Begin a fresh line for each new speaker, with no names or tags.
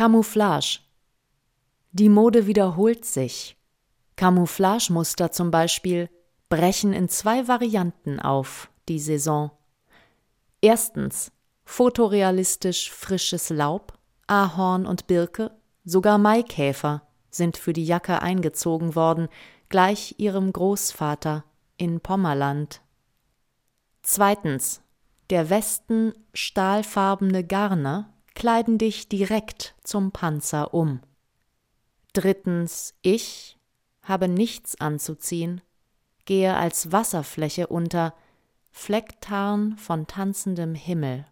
Camouflage. Die Mode wiederholt sich. Camouflagemuster zum Beispiel brechen in zwei Varianten auf die Saison. Erstens fotorealistisch frisches Laub, Ahorn und Birke, sogar Maikäfer sind für die Jacke eingezogen worden, gleich ihrem Großvater in Pommerland. Zweitens der Westen stahlfarbene Garne kleiden dich direkt zum Panzer um. Drittens, ich habe nichts anzuziehen, gehe als Wasserfläche unter, Flecktarn von tanzendem Himmel.